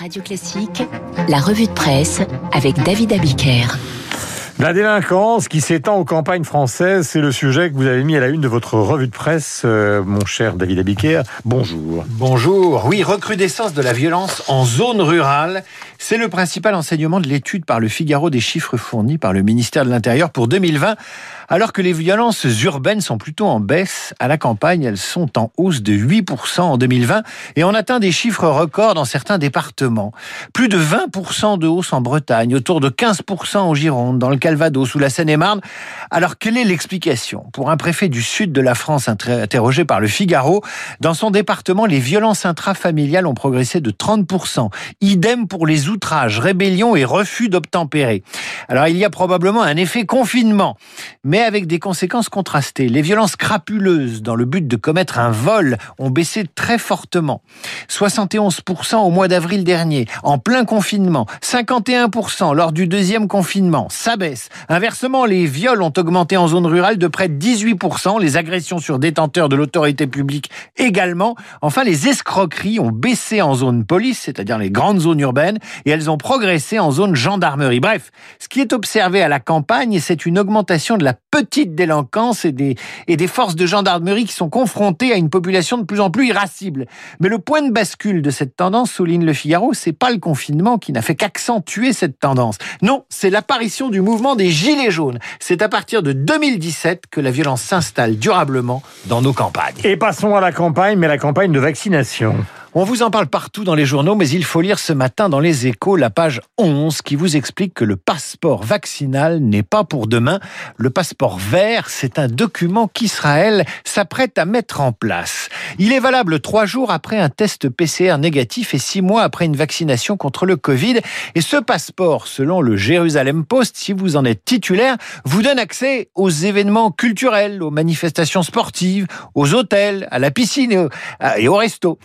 Radio Classique, la revue de presse avec David Abiker. La délinquance qui s'étend aux campagnes françaises, c'est le sujet que vous avez mis à la une de votre revue de presse, euh, mon cher David Abiker. Bonjour. Bonjour. Oui, recrudescence de la violence en zone rurale. C'est le principal enseignement de l'étude par le Figaro des chiffres fournis par le ministère de l'Intérieur pour 2020. Alors que les violences urbaines sont plutôt en baisse, à la campagne, elles sont en hausse de 8% en 2020 et on atteint des chiffres records dans certains départements. Plus de 20% de hausse en Bretagne, autour de 15% en Gironde, dans le Calvados ou la Seine-et-Marne. Alors quelle est l'explication Pour un préfet du sud de la France interrogé par le Figaro, dans son département, les violences intrafamiliales ont progressé de 30%. Idem pour les outrages, rébellions et refus d'obtempérer. Alors il y a probablement un effet confinement, mais avec des conséquences contrastées. Les violences crapuleuses dans le but de commettre un vol ont baissé très fortement. 71% au mois d'avril dernier, en plein confinement. 51% lors du deuxième confinement. Ça baisse. Inversement, les viols ont augmenté en zone rurale de près de 18%. Les agressions sur détenteurs de l'autorité publique également. Enfin, les escroqueries ont baissé en zone police, c'est-à-dire les grandes zones urbaines, et elles ont progressé en zone gendarmerie. Bref, ce qui est observé à la campagne, c'est une augmentation de la petite délinquance et des, et des forces de gendarmerie qui sont confrontées à une population de plus en plus irascible. Mais le point de bascule de cette tendance, souligne le Figaro, c'est pas le confinement qui n'a fait qu'accentuer cette tendance. Non, c'est l'apparition du mouvement des Gilets jaunes. C'est à partir de 2017 que la violence s'installe durablement dans nos campagnes. Et passons à la campagne, mais la campagne de vaccination. On vous en parle partout dans les journaux, mais il faut lire ce matin dans les échos la page 11 qui vous explique que le passeport vaccinal n'est pas pour demain. Le passeport vert, c'est un document qu'Israël s'apprête à mettre en place. Il est valable trois jours après un test PCR négatif et six mois après une vaccination contre le Covid. Et ce passeport, selon le Jérusalem Post, si vous en êtes titulaire, vous donne accès aux événements culturels, aux manifestations sportives, aux hôtels, à la piscine et au resto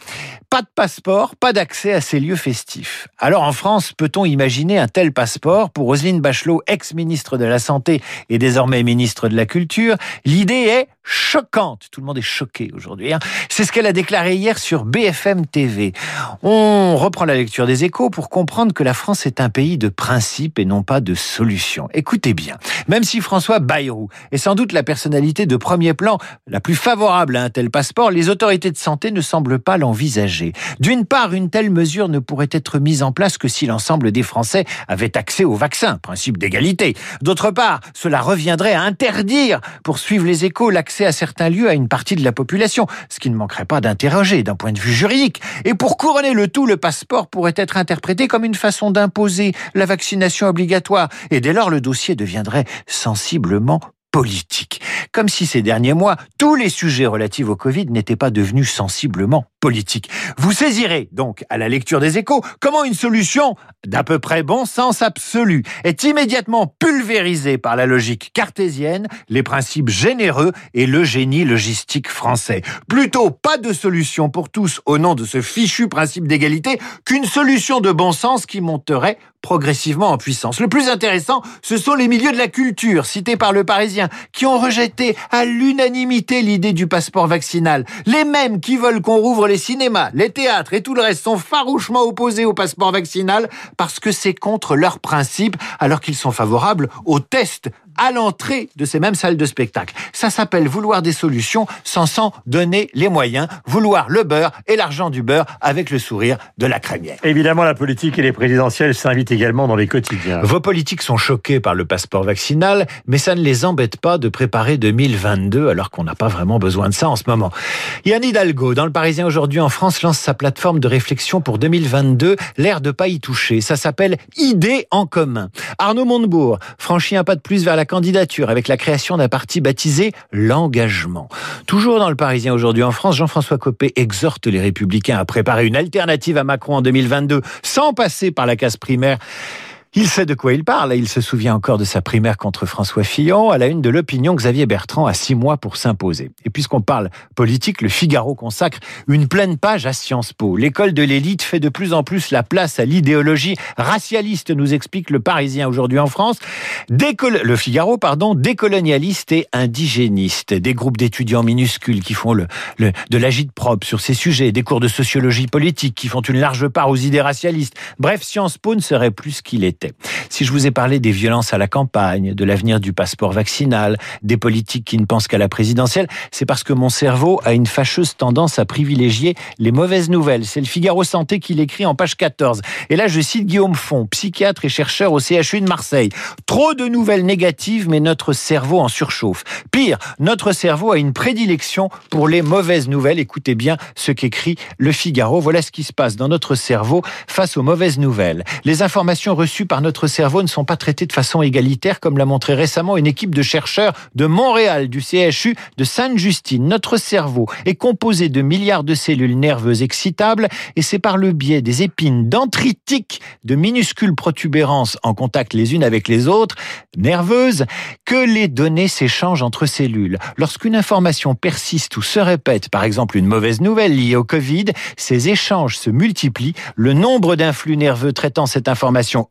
pas de passeport, pas d'accès à ces lieux festifs. Alors en France, peut-on imaginer un tel passeport? Pour Roselyne Bachelot, ex-ministre de la Santé et désormais ministre de la Culture L'idée est choquante. Tout le monde est choqué aujourd'hui. Hein. C'est ce qu'elle a déclaré hier sur BFM TV. On reprend la lecture des échos pour comprendre que la France est un pays de principes et non pas de solutions. Écoutez bien, même si François Bayrou est sans doute la personnalité de premier plan la plus favorable à un tel passeport, les autorités de santé ne semblent pas l'envisager. D'une part, une telle mesure ne pourrait être mise en place que si l'ensemble des Français avaient accès au vaccin, principe d'égalité. D'autre part, cela reviendrait à interdire, pour les échos, l'accès à certains lieux à une partie de la population, ce qui ne manquerait pas d'interroger d'un point de vue juridique. Et pour couronner le tout, le passeport pourrait être interprété comme une façon d'imposer la vaccination obligatoire. Et dès lors, le dossier deviendrait sensiblement politique. Comme si ces derniers mois, tous les sujets relatifs au Covid n'étaient pas devenus sensiblement politiques. Vous saisirez donc à la lecture des échos comment une solution d'à peu près bon sens absolu est immédiatement pulvérisée par la logique cartésienne, les principes généreux et le génie logistique français. Plutôt pas de solution pour tous au nom de ce fichu principe d'égalité qu'une solution de bon sens qui monterait progressivement en puissance. Le plus intéressant, ce sont les milieux de la culture, cités par le Parisien, qui ont rejeté à l'unanimité l'idée du passeport vaccinal. Les mêmes qui veulent qu'on rouvre les cinémas, les théâtres et tout le reste sont farouchement opposés au passeport vaccinal parce que c'est contre leurs principes, alors qu'ils sont favorables aux tests à l'entrée de ces mêmes salles de spectacle. Ça s'appelle vouloir des solutions sans s'en donner les moyens, vouloir le beurre et l'argent du beurre avec le sourire de la crémière. Évidemment, la politique et les présidentielles s'invitent également dans les quotidiens. Vos politiques sont choqués par le passeport vaccinal, mais ça ne les embête pas de préparer 2022 alors qu'on n'a pas vraiment besoin de ça en ce moment. Yann Hidalgo, dans le Parisien aujourd'hui en France, lance sa plateforme de réflexion pour 2022, l'air de pas y toucher. Ça s'appelle Idées en commun. Arnaud Montebourg franchit un pas de plus vers la candidature avec la création d'un parti baptisé L'Engagement. Toujours dans le Parisien aujourd'hui en France, Jean-François Copé exhorte les républicains à préparer une alternative à Macron en 2022 sans passer par la case primaire. Il sait de quoi il parle il se souvient encore de sa primaire contre François Fillon. À la une de l'opinion, Xavier Bertrand a six mois pour s'imposer. Et puisqu'on parle politique, le Figaro consacre une pleine page à Sciences Po. L'école de l'élite fait de plus en plus la place à l'idéologie racialiste, nous explique le Parisien aujourd'hui en France. Le Figaro, pardon, décolonialiste et indigéniste. Des groupes d'étudiants minuscules qui font de l'agite propre sur ces sujets, des cours de sociologie politique qui font une large part aux idées racialistes. Bref, Sciences Po ne serait plus ce qu'il était. Si je vous ai parlé des violences à la campagne, de l'avenir du passeport vaccinal, des politiques qui ne pensent qu'à la présidentielle, c'est parce que mon cerveau a une fâcheuse tendance à privilégier les mauvaises nouvelles. C'est le Figaro Santé qui l'écrit en page 14. Et là, je cite Guillaume Font, psychiatre et chercheur au CHU de Marseille. Trop de nouvelles négatives, mais notre cerveau en surchauffe. Pire, notre cerveau a une prédilection pour les mauvaises nouvelles. Écoutez bien ce qu'écrit le Figaro. Voilà ce qui se passe dans notre cerveau face aux mauvaises nouvelles. Les informations reçues par notre cerveau ne sont pas traitées de façon égalitaire, comme l'a montré récemment une équipe de chercheurs de Montréal, du CHU de Sainte-Justine. Notre cerveau est composé de milliards de cellules nerveuses excitables et c'est par le biais des épines dendritiques de minuscules protubérances en contact les unes avec les autres, nerveuses, que les données s'échangent entre cellules. Lorsqu'une information persiste ou se répète, par exemple une mauvaise nouvelle liée au Covid, ces échanges se multiplient, le nombre d'influx nerveux traitant cette information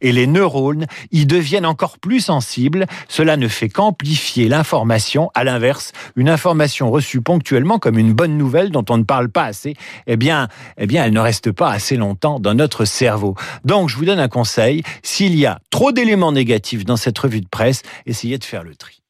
et les neurones y deviennent encore plus sensibles. Cela ne fait qu'amplifier l'information. À l'inverse, une information reçue ponctuellement comme une bonne nouvelle dont on ne parle pas assez, eh bien, eh bien, elle ne reste pas assez longtemps dans notre cerveau. Donc, je vous donne un conseil. S'il y a trop d'éléments négatifs dans cette revue de presse, essayez de faire le tri.